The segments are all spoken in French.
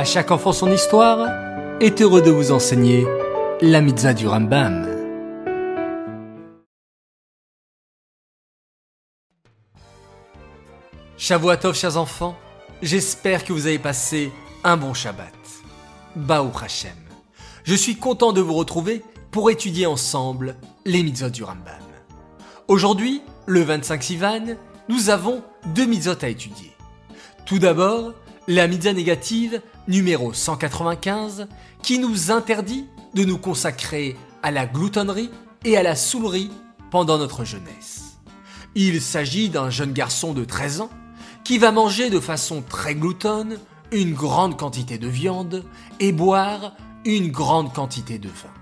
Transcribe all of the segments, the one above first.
À chaque enfant son histoire est heureux de vous enseigner la mitzvah du Rambam. Shavuatov, chers enfants, j'espère que vous avez passé un bon Shabbat. Baou Hashem. Je suis content de vous retrouver pour étudier ensemble les mitzvot du Rambam. Aujourd'hui, le 25 Sivan, nous avons deux mitzvot à étudier. Tout d'abord, la mitzvah négative numéro 195 qui nous interdit de nous consacrer à la gloutonnerie et à la soulerie pendant notre jeunesse. Il s'agit d'un jeune garçon de 13 ans qui va manger de façon très gloutonne une grande quantité de viande et boire une grande quantité de vin.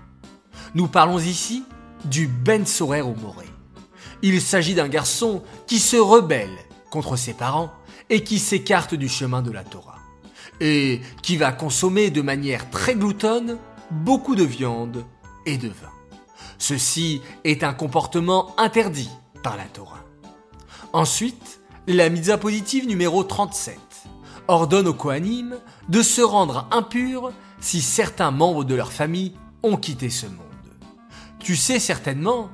Nous parlons ici du Ben au Moré. Il s'agit d'un garçon qui se rebelle contre ses parents et qui s'écarte du chemin de la Torah. Et qui va consommer de manière très gloutonne beaucoup de viande et de vin. Ceci est un comportement interdit par la Torah. Ensuite, la mitzvah positive numéro 37 ordonne aux Kohanim de se rendre impurs si certains membres de leur famille ont quitté ce monde. Tu sais certainement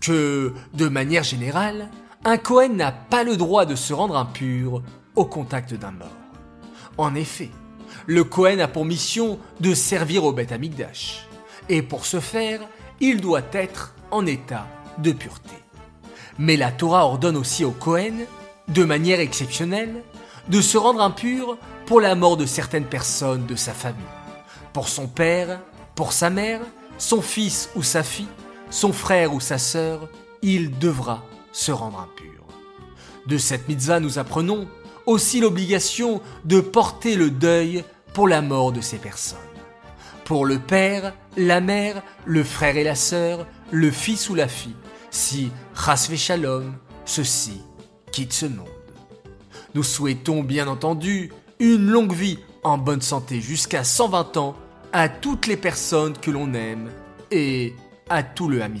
que, de manière générale, un Kohen n'a pas le droit de se rendre impur au contact d'un mort. En effet, le Kohen a pour mission de servir au Beth Amikdash. Et pour ce faire, il doit être en état de pureté. Mais la Torah ordonne aussi au Kohen, de manière exceptionnelle, de se rendre impur pour la mort de certaines personnes de sa famille. Pour son père, pour sa mère, son fils ou sa fille, son frère ou sa sœur, il devra se rendre impur. De cette mitzvah, nous apprenons aussi l'obligation de porter le deuil pour la mort de ces personnes. Pour le père, la mère, le frère et la sœur, le fils ou la fille, si Chasve Shalom, ceux-ci quittent ce monde. Nous souhaitons bien entendu une longue vie en bonne santé jusqu'à 120 ans à toutes les personnes que l'on aime et à tout le Ham.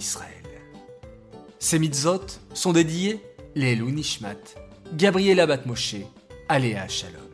Ces mitzvot sont dédiés les Nishmat, Gabriela Batmoshe, Aléa Shalom.